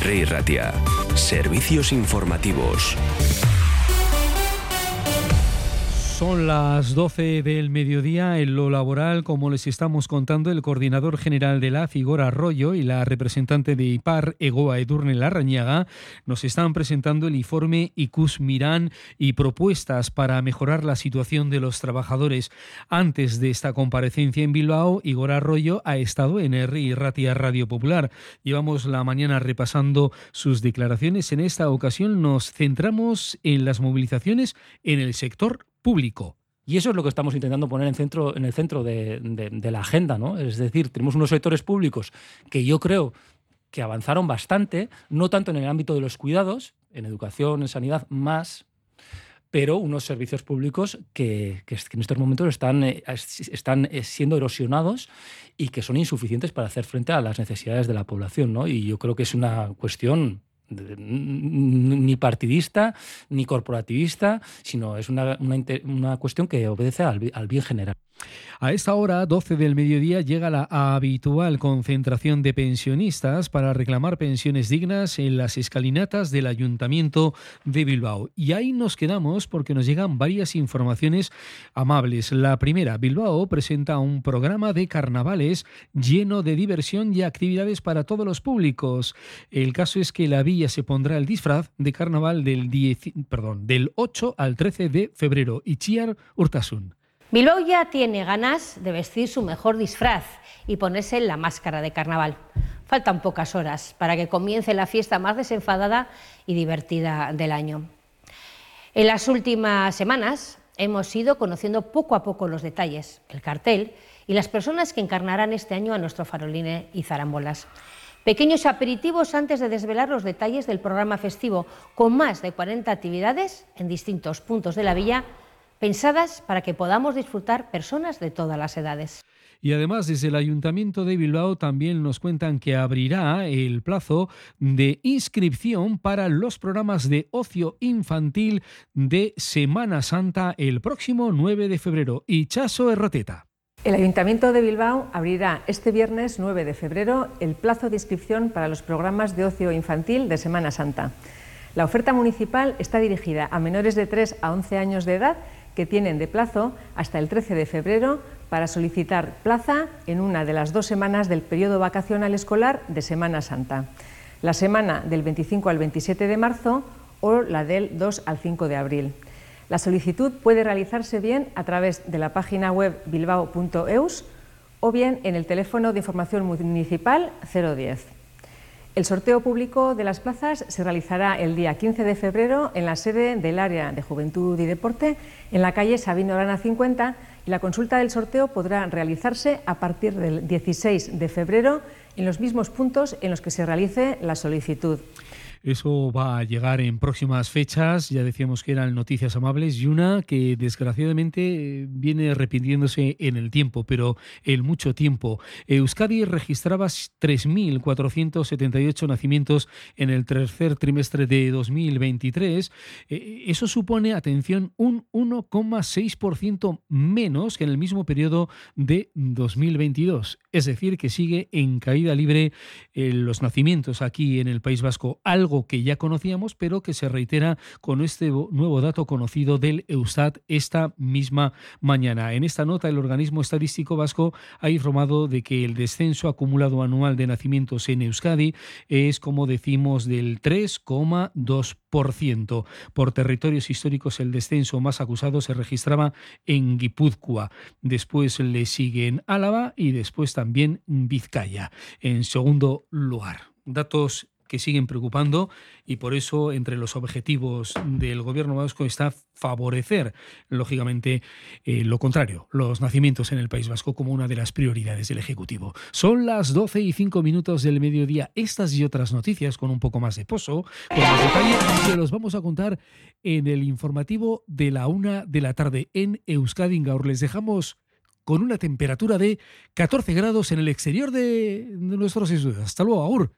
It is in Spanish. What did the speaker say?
Rey Ratia. Servicios informativos. Son las 12 del mediodía en lo laboral, como les estamos contando, el coordinador general de la Figor Arroyo y la representante de IPAR, Egoa Edurne Larrañaga, nos están presentando el informe ICUS Mirán y propuestas para mejorar la situación de los trabajadores. Antes de esta comparecencia en Bilbao, Igor Arroyo ha estado en RI Ratia Radio Popular. Llevamos la mañana repasando sus declaraciones. En esta ocasión nos centramos en las movilizaciones en el sector público. Y eso es lo que estamos intentando poner en, centro, en el centro de, la agenda, ¿no? Es decir, tenemos unos sectores públicos que yo creo que avanzaron bastante, no tanto en el ámbito de los cuidados, en educación, en sanidad, más, pero unos servicios públicos que, en estos momentos están, eh, están eh, siendo erosionados y que son insuficientes para hacer frente a las necesidades de la población. ¿no? Y yo creo que es una cuestión ni partidista ni corporativista, sino es una, una, cuestión que obedece al, al bien general. A esta hora, 12 del mediodía, llega la habitual concentración de pensionistas para reclamar pensiones dignas en las escalinatas del Ayuntamiento de Bilbao. Y ahí nos quedamos porque nos llegan varias informaciones amables. La primera, Bilbao presenta un programa de carnavales lleno de diversión y actividades para todos los públicos. El caso es que la villa se pondrá el disfraz de carnaval del, perdón, del 8 al 13 de febrero. Chiar Urtasun. Bilbao ya tiene ganas de vestir su mejor disfraz y ponerse la máscara de carnaval. Faltan pocas horas para que comience la fiesta más desenfadada y divertida del año. En las últimas semanas hemos ido conociendo poco a poco los detalles, el cartel y las personas que encarnarán este año a nuestro faroline y zarambolas. Pequeños aperitivos antes de desvelar los detalles del programa festivo, con más de 40 actividades en distintos puntos de la villa pensadas para que podamos disfrutar personas de todas las edades. Y además, desde el Ayuntamiento de Bilbao también nos cuentan que abrirá el plazo de inscripción para los programas de ocio infantil de Semana Santa el próximo 9 de febrero. Y Chaso Erroteta. El Ayuntamiento de Bilbao abrirá este viernes 9 de febrero el plazo de inscripción para los programas de ocio infantil de Semana Santa. La oferta municipal está dirigida a menores de 3 a 11 años de edad que tienen de plazo hasta el 13 de febrero para solicitar plaza en una de las dos semanas del periodo vacacional escolar de Semana Santa, la semana del 25 al 27 de marzo o la del 2 al 5 de abril. La solicitud puede realizarse bien a través de la página web bilbao.eus o bien en el teléfono de información municipal 010. El sorteo público de las plazas se realizará el día 15 de febrero en la sede del área de Juventud y Deporte, en la calle Sabino Arana 50, y la consulta del sorteo podrá realizarse a partir del 16 de febrero en los mismos puntos en los que se realice la solicitud. Eso va a llegar en próximas fechas. Ya decíamos que eran noticias amables y una que desgraciadamente viene repitiéndose en el tiempo, pero en mucho tiempo. Euskadi registraba 3.478 nacimientos en el tercer trimestre de 2023. Eh, eso supone, atención, un 1,6% menos que en el mismo periodo de 2022. Es decir, que sigue en caída libre eh, los nacimientos aquí en el País Vasco. Algo que ya conocíamos, pero que se reitera con este nuevo dato conocido del Eustat esta misma mañana. En esta nota, el organismo estadístico vasco ha informado de que el descenso acumulado anual de nacimientos en Euskadi es, como decimos, del 3,2%. Por territorios históricos, el descenso más acusado se registraba en Guipúzcoa. Después le siguen Álava y después también Vizcaya. En segundo lugar, datos que siguen preocupando y por eso entre los objetivos del gobierno vasco está favorecer, lógicamente, eh, lo contrario, los nacimientos en el País Vasco como una de las prioridades del Ejecutivo. Son las 12 y 5 minutos del mediodía. Estas y otras noticias con un poco más de pozo, con más detalle, que los vamos a contar en el informativo de la una de la tarde en Euskadi Gaur. Les dejamos con una temperatura de 14 grados en el exterior de nuestros estudios. Hasta luego, Aur.